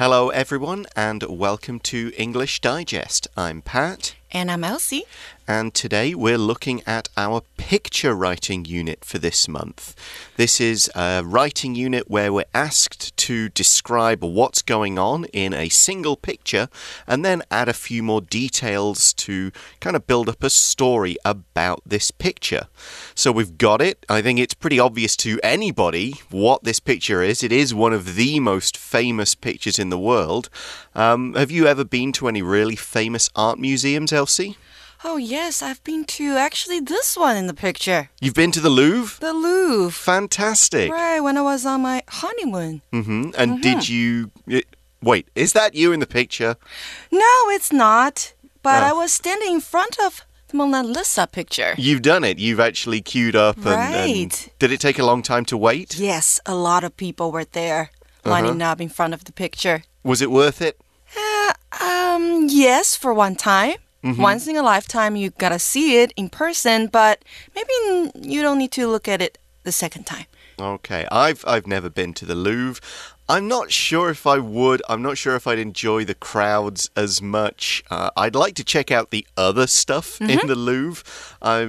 Hello, everyone, and welcome to English Digest. I'm Pat. And I'm Elsie. And today we're looking at our picture writing unit for this month. This is a writing unit where we're asked to describe what's going on in a single picture and then add a few more details to kind of build up a story about this picture. So we've got it. I think it's pretty obvious to anybody what this picture is. It is one of the most famous pictures in the world. Um, have you ever been to any really famous art museums, Elsie? Oh, yes, I've been to actually this one in the picture. You've been to the Louvre? The Louvre. Fantastic. Right, when I was on my honeymoon. Mm -hmm. And mm -hmm. did you. Wait, is that you in the picture? No, it's not. But oh. I was standing in front of the Mona Lisa picture. You've done it. You've actually queued up. And, right. And did it take a long time to wait? Yes, a lot of people were there lining uh -huh. up in front of the picture. Was it worth it? Uh, um, yes, for one time. Mm -hmm. Once in a lifetime, you gotta see it in person, but maybe you don't need to look at it the second time. Okay, I've I've never been to the Louvre. I'm not sure if I would. I'm not sure if I'd enjoy the crowds as much. Uh, I'd like to check out the other stuff mm -hmm. in mm-hmm. the Louvre. Uh,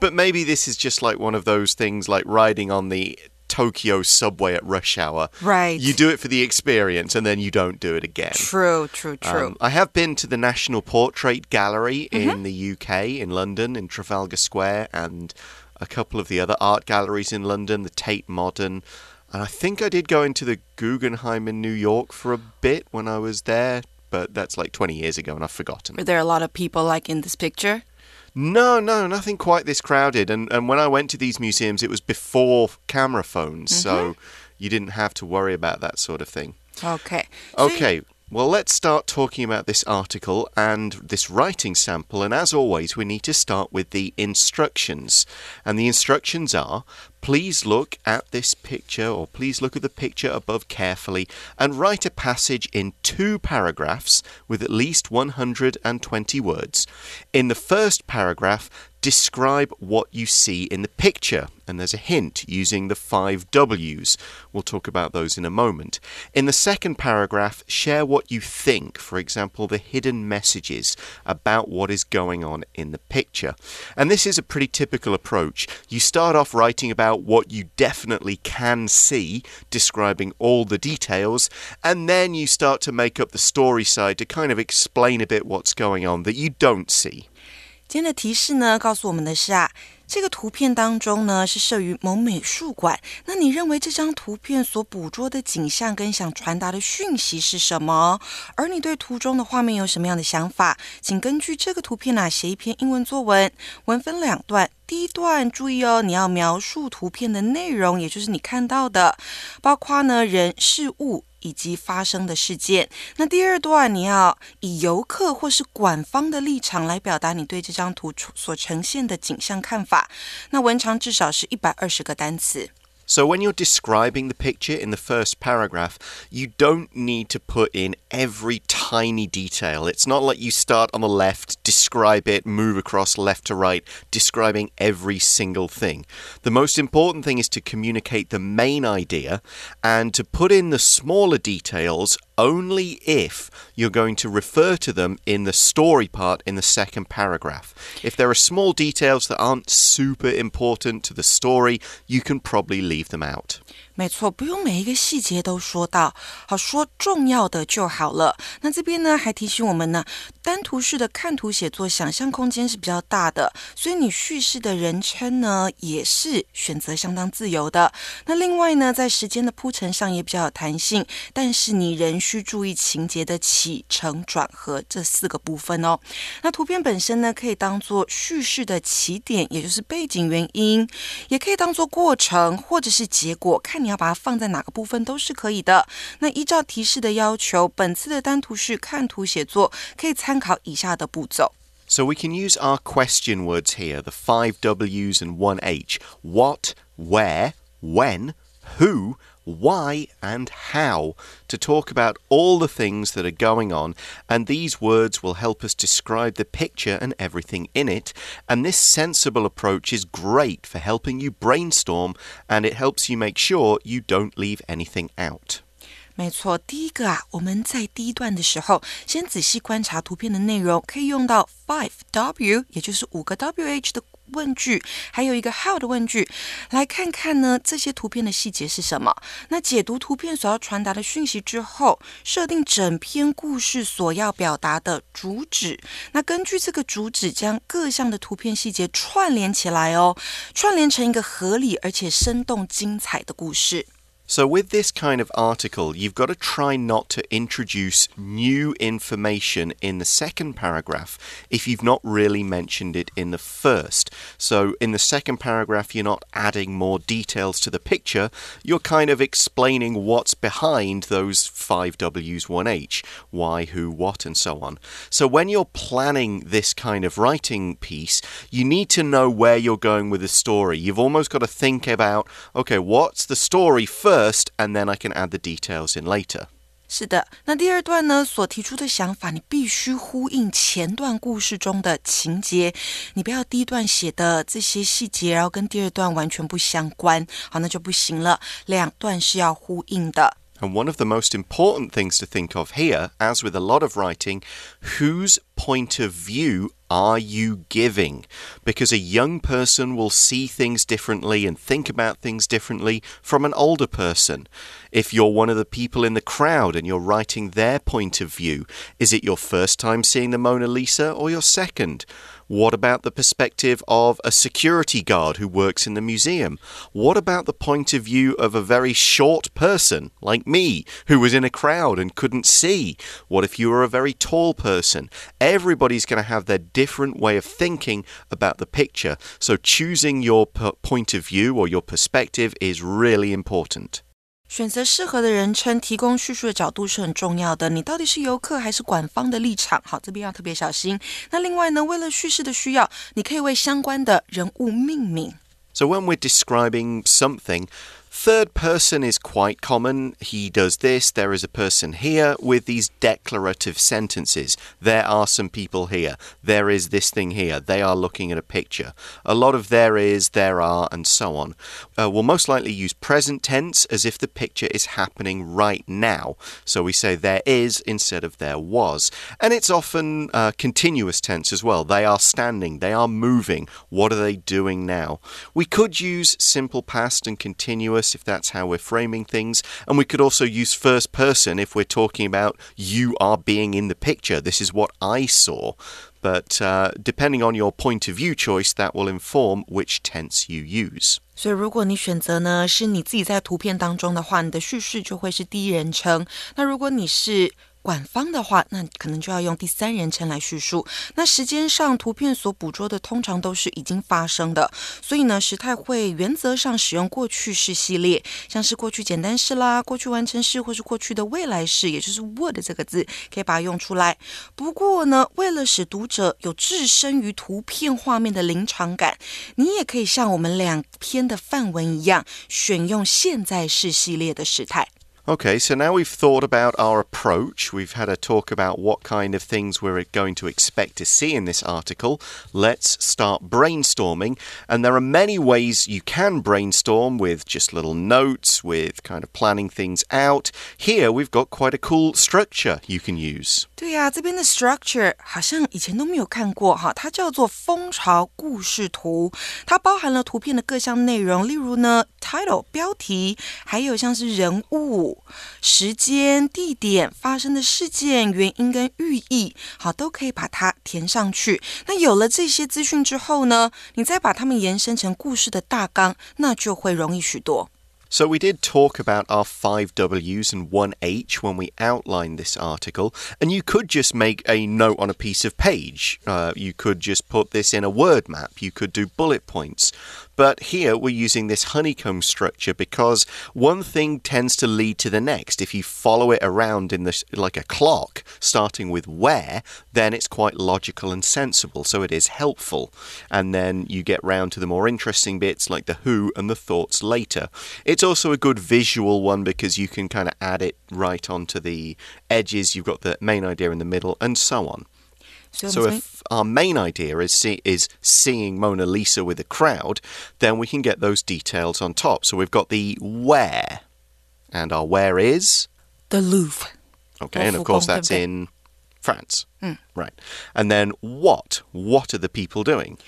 but maybe this is just like one of those things like riding on the Tokyo subway at rush hour. Right. You do it for the experience and then you don't do it again. True, true, true. Um, I have been to the National Portrait Gallery mm -hmm. in the UK, in London, in Trafalgar Square, and a couple of the other art galleries in London, the Tate Modern. And I think I did go into the Guggenheim in New York for a bit when I was there, but that's like 20 years ago and I've forgotten. Were there a lot of people like in this picture? No, no, nothing quite this crowded. And and when I went to these museums, it was before camera phones, mm -hmm. so mm-hmm. you didn't have to worry about that sort of thing. Okay. Okay. Well, let's start talking about this article and this writing sample. And as always, we need to start with the instructions. And the instructions are Please look at this picture, or please look at the picture above carefully, and write a passage in two paragraphs with at least 120 words. In the first paragraph, describe what you see in the picture. And there's a hint using the five W's. We'll talk about those in a moment. In the second paragraph, share what you think, for example, the hidden messages about what is going on in the picture. And this is a pretty typical approach. You start off writing about about what you definitely can see, describing all the details, and then you start to make up the story side to kind of explain a bit what's going on that you don't see. 今天的提示呢，告诉我们的是啊，这个图片当中呢是设于某美术馆。那你认为这张图片所捕捉的景象跟想传达的讯息是什么？而你对图中的画面有什么样的想法？请根据这个图片啊写一篇英文作文。文分两段，第一段注意哦，你要描述图片的内容，也就是你看到的，包括呢人事物。以及发生的事件。那第二段，你要以游客或是馆方的立场来表达你对这张图所呈现的景象看法。那文长至少是一百二十个单词。So, when you're describing the picture in the first paragraph, you don't need to put in every tiny detail. It's not like you start on the left, describe it, move across left to right, describing every single thing. The most important thing is to communicate the main idea and to put in the smaller details only if you're going to refer to them in the story part in the second paragraph. If there are small details that aren't super important to the story, you can probably leave them out. 没错，不用每一个细节都说到，好说重要的就好了。那这边呢，还提醒我们呢，单图式的看图写作，想象空间是比较大的，所以你叙事的人称呢，也是选择相当自由的。那另外呢，在时间的铺陈上也比较有弹性，但是你仍需注意情节的起承转合这四个部分哦。那图片本身呢，可以当做叙事的起点，也就是背景原因，也可以当做过程或者是结果，看。你要把它放在哪个部分都是可以的。那依照提示的要求，本次的单图是看图写作可以参考以下的步骤。So we can use our question words here, the five W's and one H. What, where, when, who, why, and how to talk about all the things that are going on. And these words will help us describe the picture and everything in it. And this sensible approach is great for helping you brainstorm and it helps you make sure you don't leave anything out. 没错，第一个啊，我们在第一段的时候，先仔细观察图片的内容，可以用到 five W，也就是五个 W H 的 问句，还有一个 how 的问句，来看看呢这些图片的细节是什么。那解读图片所要传达的讯息之后，设定整篇故事所要表达的主旨。那根据这个主旨，将各项的图片细节串联起来哦，串联成一个合理而且生动精彩的故事。So, with this kind of article, you've got to try not to introduce new information in the second paragraph if you've not really mentioned it in the first. So, in the second paragraph, you're not adding more details to the picture, you're kind of explaining what's behind those five W's, one H why, who, what, and so on. So, when you're planning this kind of writing piece, you need to know where you're going with the story. You've almost got to think about okay, what's the story first? first, and then I can add the details in later. 是的，那第二段呢所提出的想法，你必须呼应前段故事中的情节，你不要第一段写的这些细节，然后跟第二段完全不相关，好，那就不行了。两段是要呼应的。And one of the most important things to think of here, as with a lot of writing, whose point of view are you giving? Because a young person will see things differently and think about things differently from an older person. If you're one of the people in the crowd and you're writing their point of view, is it your first time seeing the Mona Lisa or your second? What about the perspective of a security guard who works in the museum? What about the point of view of a very short person like me who was in a crowd and couldn't see? What if you were a very tall person? Everybody's going to have their different way of thinking about the picture. So choosing your point of view or your perspective is really important. 选择适合的人称，提供叙述的角度是很重要的。你到底是游客还是管方的立场？好，这边要特别小心。那另外呢，为了叙事的需要，你可以为相关的人物命名。So when we're describing something, Third person is quite common. He does this, there is a person here, with these declarative sentences. There are some people here. There is this thing here. They are looking at a picture. A lot of there is, there are, and so on. Uh, we'll most likely use present tense as if the picture is happening right now. So we say there is instead of there was. And it's often uh, continuous tense as well. They are standing, they are moving. What are they doing now? We could use simple past and continuous if that's how we're framing things. And we could also use first person if we're talking about you are being in the picture. This is what I saw. But uh, depending on your point of view choice, that will inform which tense you use. 所以，如果你选择呢是你自己在图片当中的话，你的叙事就会是第一人称。那如果你是 管方的话，那可能就要用第三人称来叙述。那时间上，图片所捕捉的通常都是已经发生的，所以呢，时态会原则上使用过去式系列，像是过去简单式啦、过去完成式，或是过去的未来式，也就是 would 这个字，可以把它用出来。不过呢，为了使读者有置身于图片画面的临场感，你也可以像我们两篇的范文一样，选用现在式系列的时态。Okay, so now we've thought about our approach. We've had a talk about what kind of things we're going to expect to see in this article. Let's start brainstorming. And there are many ways you can brainstorm with just little notes, with kind of planning things out. Here we've got quite a cool structure you can use. 对呀、啊，这边的 structure 好像以前都没有看过哈，它叫做蜂巢故事图，它包含了图片的各项内容，例如呢 title 标题，还有像是人物。 时间、地点、发生的事件、原因跟寓意，好，都可以把它填上去。那有了这些资讯之后呢，你再把它们延伸成故事的大纲，那就会容易许多。So, we did talk about our five W's and one H when we outlined this article, and you could just make a note on a piece of page. Uh, you could just put this in a word map, you could do bullet points. But here we're using this honeycomb structure because one thing tends to lead to the next. If you follow it around in this like a clock, starting with where, then it's quite logical and sensible. So it is helpful. And then you get round to the more interesting bits like the who and the thoughts later. It's also a good visual one because you can kind of add it right onto the edges. You've got the main idea in the middle and so on. So, if our main idea is see, is seeing Mona Lisa with a crowd, then we can get those details on top. So we've got the where, and our where is The Louvre. Okay, and of course that's in France. Mm. Right. And then what? What are the people doing?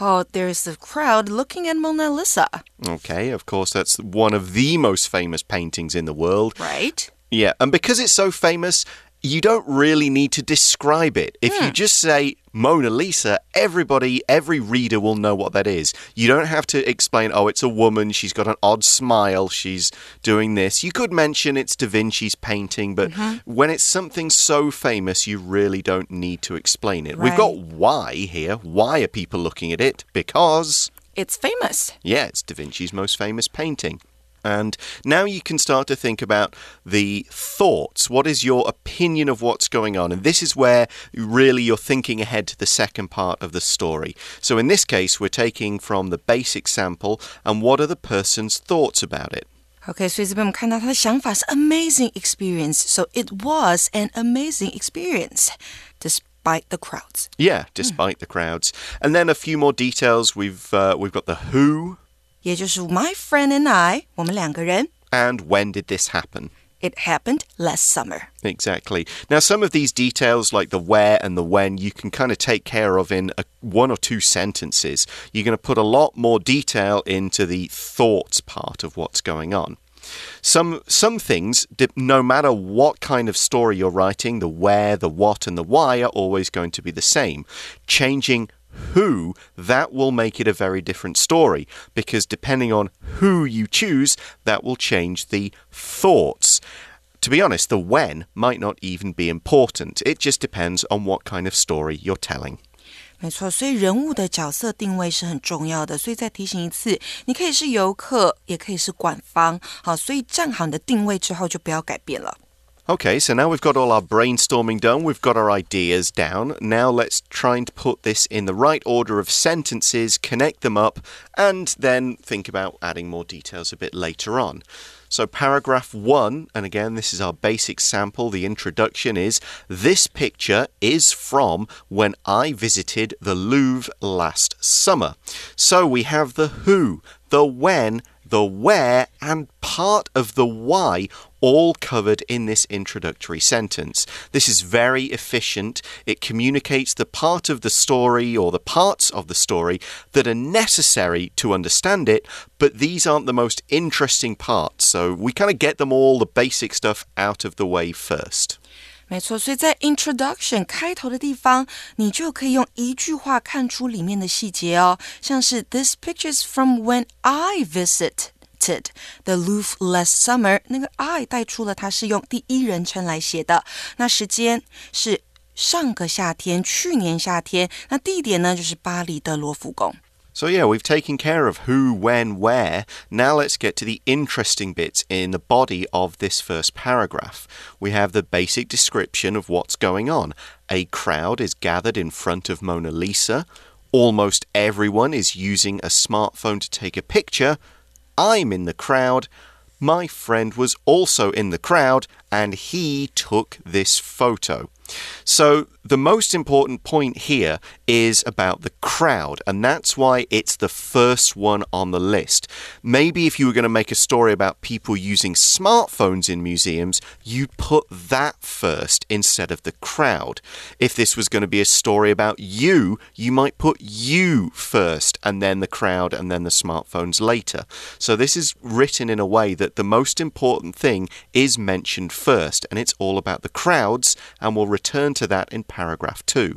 Oh, there's the crowd looking at Mona Lisa. Okay, of course, that's one of the most famous paintings in the world. Right? Yeah, and because it's so famous, you don't really need to describe it. If you hmm. just say Mona Lisa, everybody, every reader will know what that is. You don't have to explain, oh, it's a woman, she's got an odd smile, she's doing this. You could mention it's Da Vinci's painting, but mm-hmm. when it's something so famous, you really don't need to explain it. We've got why here. Why are people looking at it? Because. It's famous. Yeah, it's Da Vinci's most famous painting. And now you can start to think about the thoughts. What is your opinion of what's going on? And this is where really you're thinking ahead to the second part of the story. So in this case, we're taking from the basic sample and what are the person's thoughts about it? OK，所以这边我们看到他的想法是 amazing experience. So it was an amazing experience, despite the crowds. Yeah, despite the crowds. And then a few more details. We've uh, we've got the who 也就是 my friend and I，我们两个人。 and when did this happen? It happened last summer. Exactly. Now, some of these details, like the where and the when, you can kind of take care of in a, one or two sentences. You're going to put a lot more detail into the thoughts part of what's going on. Some some things, no matter what kind of story you're writing, the where, the what, and the why are always going to be the same. Changing who, that will make it a very different story because depending on who you choose, that will change the thoughts. To be honest, the when might not even be important. It just depends on what kind of story you're telling. 没错，所以人物的角色定位是很重要的。所以再提醒一次，你可以是游客，也可以是馆方。好，所以站好你的定位之后，就不要改变了。 Okay, so now we've got all our brainstorming done, we've got our ideas down. Now let's try and put this in the right order of sentences, connect them up, and then think about adding more details a bit later on. So, paragraph one, and again, this is our basic sample. The introduction is This picture is from when I visited the Louvre last summer. So, we have the who, the when, the where, and part of the why all covered in this introductory sentence. This is very efficient. It communicates the part of the story or the parts of the story that are necessary to understand it, but these aren't the most interesting parts. So we kind of get them all, the basic stuff, out of the way first. 没错，所以在 introduction 开头的地方，你就可以用一句话看出里面的细节哦，像是 This picture is from when I visited。The Louvre last summer，那个 I 带出了它是用第一人称来写的。那时间是上个夏天，去年夏天。那地点呢，就是巴黎的罗浮宫。So, yeah, we've taken care of who, when, where. Now let's get to the interesting bits in the body of this first paragraph. We have the basic description of what's going on. A crowd is gathered in front of Mona Lisa. Almost everyone is using a smartphone to take a picture. I'm in the crowd. My friend was also in the crowd and he took this photo. So, the most important point here is about the crowd, and that's why it's the first one on the list. Maybe if you were going to make a story about people using smartphones in museums, you'd put that first instead of the crowd. If this was going to be a story about you, you might put you first, and then the crowd, and then the smartphones later. So, this is written in a way that the most important thing is mentioned first, and it's all about the crowds, and we'll return to that in paragraph 2.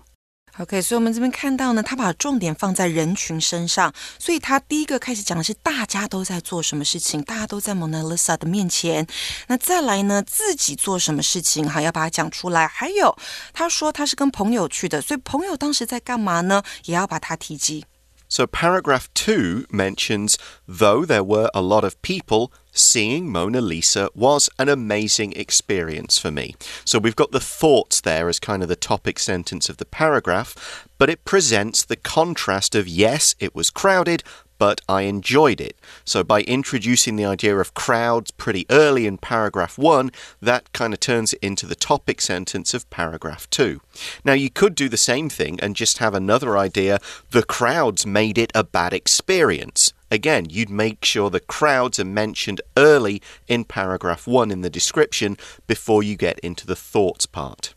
OK，所以我们这边看到呢，他把重点放在人群身上，所以他第一个开始讲的是大家都在做什么事情，大家都在蒙娜丽莎的面前。那再来呢，自己做什么事情，哈，要把它讲出来。还有，他说他是跟朋友去的，所以朋友当时在干嘛呢？也要把它提及。 So, paragraph 2 mentions though there were a lot of people, seeing Mona Lisa was an amazing experience for me. So, we've got the thoughts there as kind of the topic sentence of the paragraph, but it presents the contrast of yes, it was crowded, but I enjoyed it. So, by introducing the idea of crowds pretty early in paragraph one, that kind of turns it into the topic sentence of paragraph two. Now, you could do the same thing and just have another idea the crowds made it a bad experience. Again, you'd make sure the crowds are mentioned early in paragraph one in the description before you get into the thoughts part.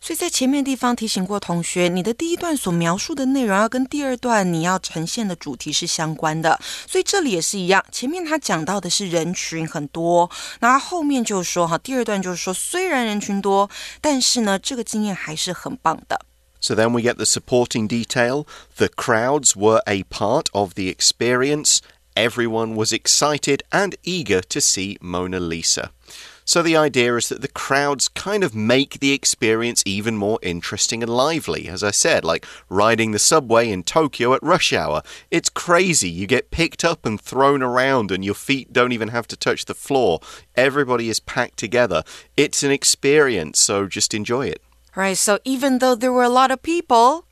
所以在前面地方提醒过同学，你的第一段所描述的内容要跟第二段你要呈现的主题是相关的。所以这里也是一样，前面他讲到的是人群很多，那后面就是说哈，第二段就是说，虽然人群多，但是呢，这个经验还是很棒的。So then we get the supporting detail. The crowds were a part of the experience. Everyone was excited and eager to see Mona Lisa. So the idea is that the crowds kind of make the experience even more interesting and lively. As I said, like riding the subway in Tokyo at rush hour. It's crazy. You get picked up and thrown around, and your feet don't even have to touch the floor. Everybody is packed together. It's an experience, so just enjoy it. Right, so even though there were a lot of people,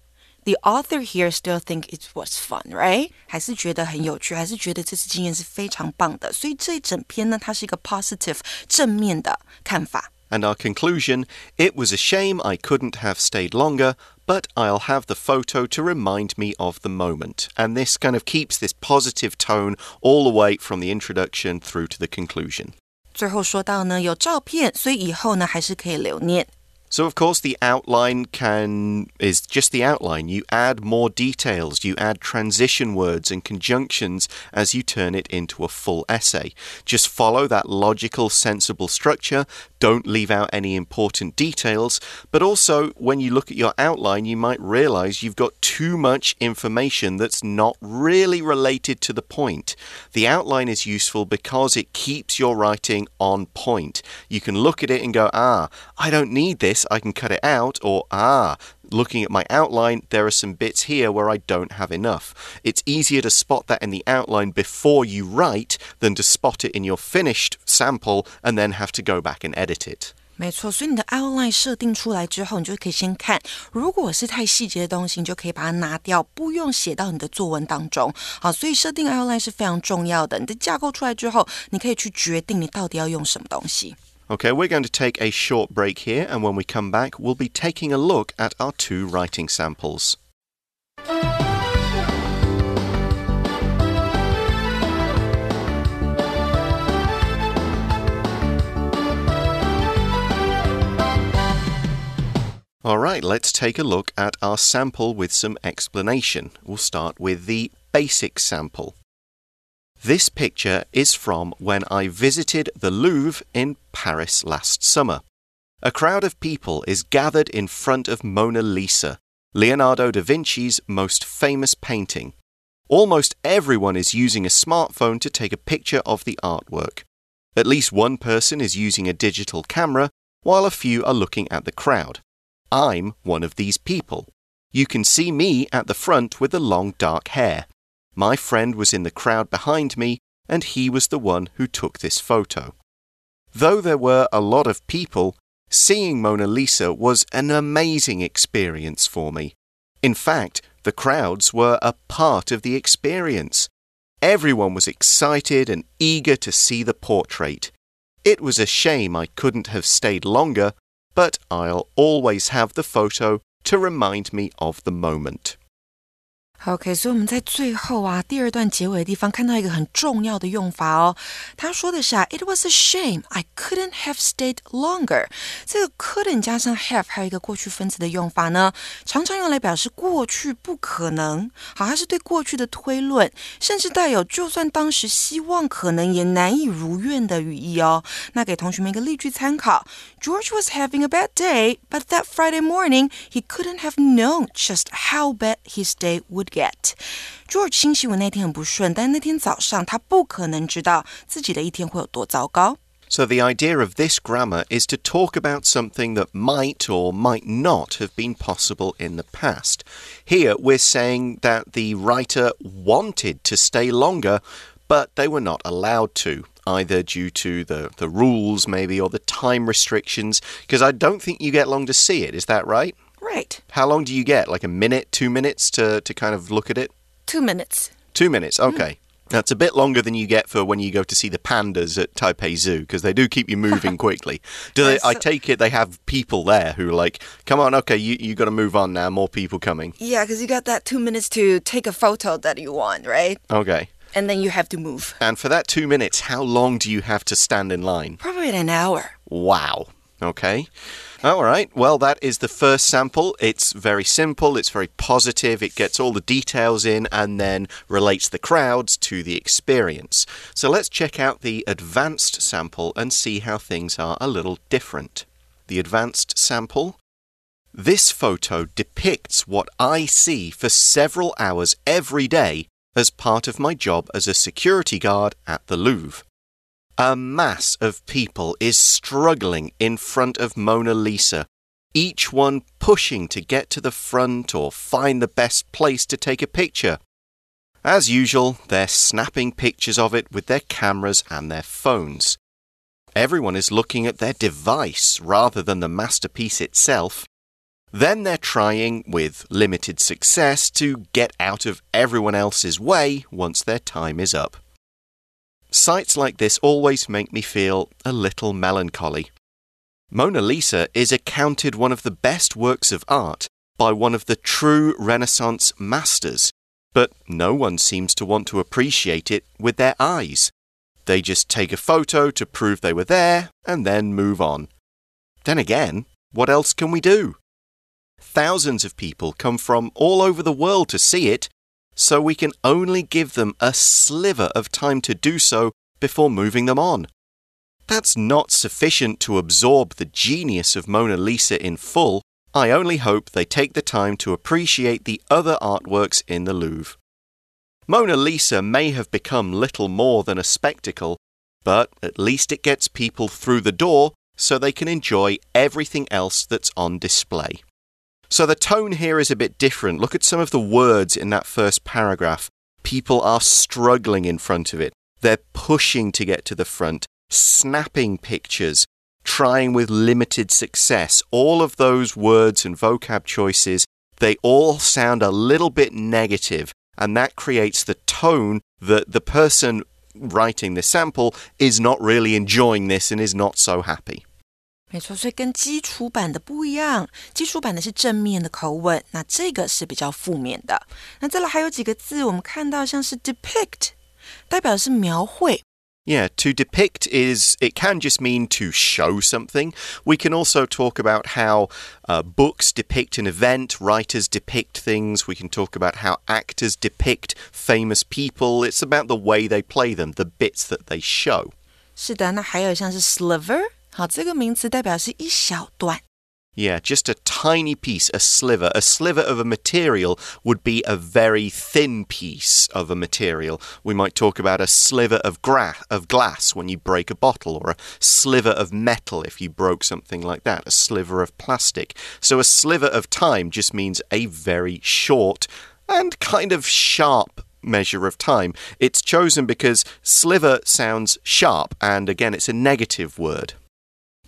the author here still think it was fun, right? 还是觉得很有趣，还是觉得这次经验是非常棒的。所以这一整篇呢，它是一个 positive 正面的看法。And our conclusion it was a shame I couldn't have stayed longer, but I'll have the photo to remind me of the moment. And this kind of keeps this positive tone all the way from the introduction through to the conclusion. 最后说到呢，有照片，所以以后呢还是可以留念。 So of course the outline can is just the outline. You add more details, you add transition words and conjunctions as you turn it into a full essay. Just follow that logical sensible structure. Don't leave out any important details, but also when you look at your outline you might realize you've got too much information that's not really related to the point. The outline is useful because it keeps your writing on point. You can look at it and go, "Ah, I don't need this." this, I can cut it out, or ah, looking at my outline, there are some bits here where I don't have enough. It's easier to spot that in the outline before you write than to spot it in your finished sample and then have to go back and edit it. 没错，所以你的 outline 设定出来之后，你就可以先看，如果是太细节的东西，你就可以把它拿掉，不用写到你的作文当中。好，所以设定 outline 是非常重要的。你的架构出来之后，你可以去决定你到底要用什么东西。 Okay, we're going to take a short break here, and when we come back, we'll be taking a look at our two writing samples. All right, let's take a look at our sample with some explanation. We'll start with the basic sample. This picture is from when I visited the Louvre in Paris last summer. A crowd of people is gathered in front of Mona Lisa, Leonardo da Vinci's most famous painting. Almost everyone is using a smartphone to take a picture of the artwork. At least one person is using a digital camera, while a few are looking at the crowd. I'm one of these people. You can see me at the front with the long dark hair. My friend was in the crowd behind me, and he was the one who took this photo. Though there were a lot of people, seeing Mona Lisa was an amazing experience for me. In fact, the crowds were a part of the experience. Everyone was excited and eager to see the portrait. It was a shame I couldn't have stayed longer, but I'll always have the photo to remind me of the moment. OK，所以我们在最后啊，第二段结尾的地方看到一个很重要的用法哦。他说的是啊，It was a shame I couldn't have stayed longer。这个 couldn't 加上 have 还有一个过去分词的用法呢，常常用来表示过去不可能。好，它是对过去的推论，甚至带有就算当时希望可能也难以如愿的语义哦。那给同学们一个例句参考 ：George was having a bad day, but that Friday morning he couldn't have known just how bad his day would get. George 星期五那天很不顺，但那天早上他不可能知道自己的一天会有多糟糕。So, the idea of this grammar is to talk about something that might or might not have been possible in the past. Here, we're saying that the writer wanted to stay longer, but they were not allowed to, either due to the, the rules, maybe, or the time restrictions, because I don't think you get long to see it. Is that right? Right. How long do you get? Like a minute, two minutes to, to kind of look at it? Two minutes. Two minutes. Mm. Okay. That's a bit longer than you get for when you go to see the pandas at Taipei Zoo because they do keep you moving quickly. Do they? I take it they have people there who are like, "Come on, okay, you you got to move on now. More people coming." Yeah, because you got that two minutes to take a photo that you want, right? Okay. And then you have to move. And for that two minutes, how long do you have to stand in line? Probably an hour. Wow. Okay. All right. Well, that is the first sample. It's very simple, it's very positive, it gets all the details in and then relates the crowds to the experience. So let's check out the advanced sample and see how things are a little different. The advanced sample. This photo depicts what I see for several hours every day as part of my job as a security guard at the Louvre. A mass of people is struggling in front of Mona Lisa, each one pushing to get to the front or find the best place to take a picture. As usual, they're snapping pictures of it with their cameras and their phones. Everyone is looking at their device rather than the masterpiece itself. Then they're trying, with limited success, to get out of everyone else's way once their time is up. Sights like this always make me feel a little melancholy. Mona Lisa is accounted one of the best works of art by one of the true Renaissance masters, but no one seems to want to appreciate it with their eyes. They just take a photo to prove they were there and then move on. Then again, what else can we do? Thousands of people come from all over the world to see it, so we can only give them a sliver of time to do so before moving them on. That's not sufficient to absorb the genius of Mona Lisa in full. I only hope they take the time to appreciate the other artworks in the Louvre. Mona Lisa may have become little more than a spectacle, but at least it gets people through the door so they can enjoy everything else that's on display. So the tone here is a bit different. Look at some of the words in that first paragraph. People are struggling in front of it. They're pushing to get to the front, snapping pictures, trying with limited success. All of those words and vocab choices, they all sound a little bit negative, and that creates the tone that the person writing the sample is not really enjoying this and is not so happy. 没错，所以跟基础版的不一样，基础版的是正面的口吻，那这个是比较负面的。那再来还有几个字，我们看到像是 depict，代表的是描绘。Yeah, to depict is, it can just mean to show something. We can also talk about how uh, books depict an event, writers depict things. We can talk about how actors depict famous people. It's about the way they play them, the bits that they show. 是的，那还有像是 sliver。 好，这个名词代表是一小段。Yeah, just a tiny piece, a sliver. A sliver of a material would be a very thin piece of a material. We might talk about a sliver of, gra of glass when you break a bottle, or a sliver of metal if you broke something like that, a sliver of plastic. So a sliver of time just means a very short and kind of sharp measure of time. It's chosen because sliver sounds sharp, and again, it's a negative word.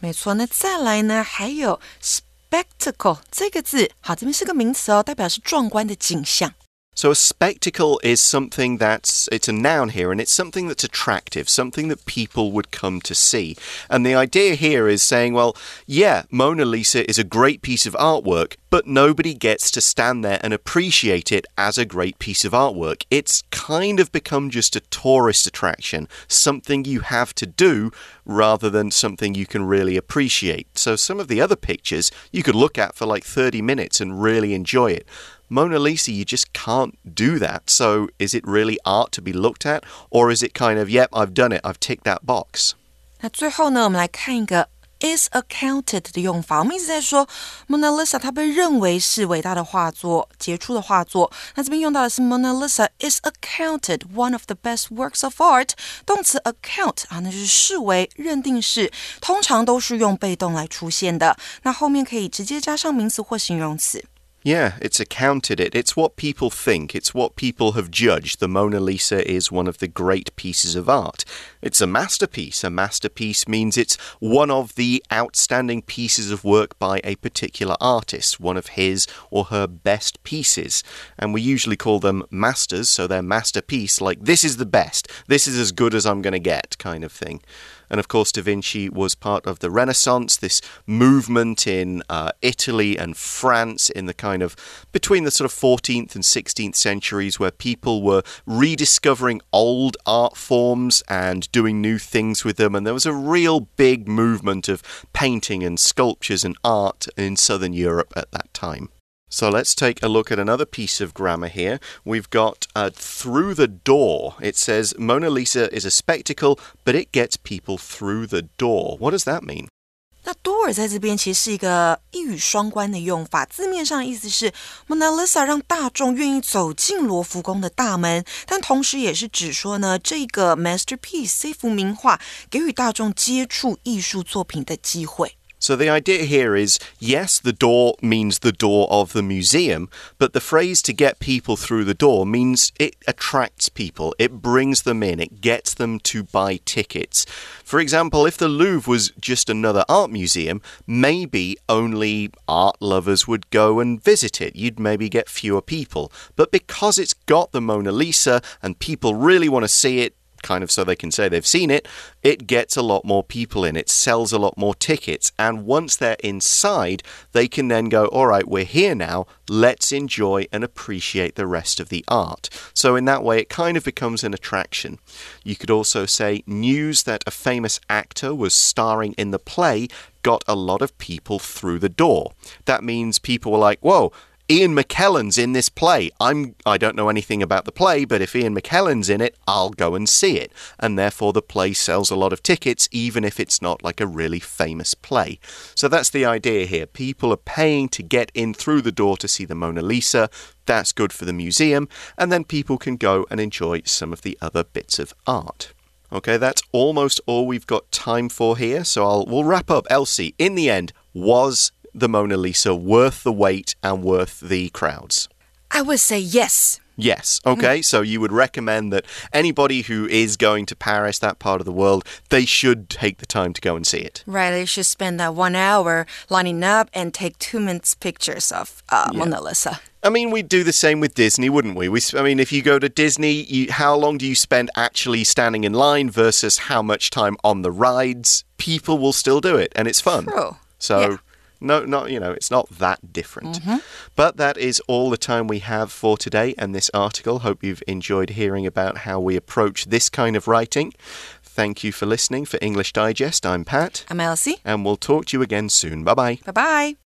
没错，那再来呢？还有 spectacle 这个字，好，这边是个名词哦，代表是壮观的景象。So a spectacle is something that's it's a noun here and it's something that's attractive, something that people would come to see. And the idea here is saying, well, yeah, Mona Lisa is a great piece of artwork, but nobody gets to stand there and appreciate it as a great piece of artwork. It's kind of become just a tourist attraction, something you have to do rather than something you can really appreciate. So some of the other pictures you could look at for like 30 minutes and really enjoy it. Mona Lisa, you just can't do that. So is it really art to be looked at? Or is it kind of, yep, I've done it, I've ticked that box? 那最后呢，我们来看一个 is accounted 的用法。我们一直在说 Mona Lisa，它被认为是伟大的画作、杰出的画作。那这边用到的是 Mona Lisa is accounted one of the best works of art。动词 account 啊，那就是视为、认定是，通常都是用被动来出现的。那后面可以直接加上名词或形容词。 Yeah, it's accounted it. It's what people think. It's what people have judged. The Mona Lisa is one of the great pieces of art. It's a masterpiece. A masterpiece means it's one of the outstanding pieces of work by a particular artist, one of his or her best pieces. And we usually call them masters, so they're masterpiece, like this is the best, this is as good as I'm going to get, kind of thing. And of course, Da Vinci was part of the Renaissance, this movement in uh, Italy and France in the kind of between the sort of 14th and 16th centuries, where people were rediscovering old art forms and doing new things with them. And there was a real big movement of painting and sculptures and art in southern Europe at that time. So let's take a look at another piece of grammar here. We've got uh, through the door. It says Mona Lisa is a spectacle, but it gets people through the door. What does that mean? 那 door 在这边其实是一个一语双关的用法，字面上的意思是 Mona Lisa 让大众愿意走进罗浮宫的大门，但同时也是指说呢，这个 masterpiece 这幅名画给予大众接触艺术作品的机会。 So the idea here is yes, the door means the door of the museum, but the phrase to get people through the door means it attracts people, it brings them in, it gets them to buy tickets. For example, if the Louvre was just another art museum, maybe only art lovers would go and visit it. You'd maybe get fewer people. But because it's got the Mona Lisa and people really want to see it, kind of so they can say they've seen it, it gets a lot more people in. It sells a lot more tickets. And once they're inside, they can then go, all right, we're here now. Let's enjoy and appreciate the rest of the art. So, in that way, it kind of becomes an attraction. You could also say news that a famous actor was starring in the play got a lot of people through the door. That means people were like, whoa, Ian McKellen's in this play. I'm I don't know anything about the play, but if Ian McKellen's in it, I'll go and see it. And therefore the play sells a lot of tickets even if it's not like a really famous play. So that's the idea here. People are paying to get in through the door to see the Mona Lisa. That's good for the museum, and then people can go and enjoy some of the other bits of art. Okay, that's almost all we've got time for here. So I'll we'll wrap up. Elsie, in the end, was the Mona Lisa worth the wait and worth the crowds? I would say yes. Yes. Okay. Mm. So you would recommend that anybody who is going to Paris, that part of the world, they should take the time to go and see it. Right. They should spend that one hour lining up and take two minutes pictures of uh, yeah. Mona Lisa. I mean, we'd do the same with Disney, wouldn't we? we I mean, if you go to Disney, you, how long do you spend actually standing in line versus how much time on the rides? People will still do it, and it's fun. True. So. Yeah. No, not, you know, it's not that different. Mm -hmm. But that is all the time we have for today and this article. Hope you've enjoyed hearing about how we approach this kind of writing. Thank you for listening. For English Digest, I'm Pat. I'm Elsie. And we'll talk to you again soon. Bye bye. Bye bye.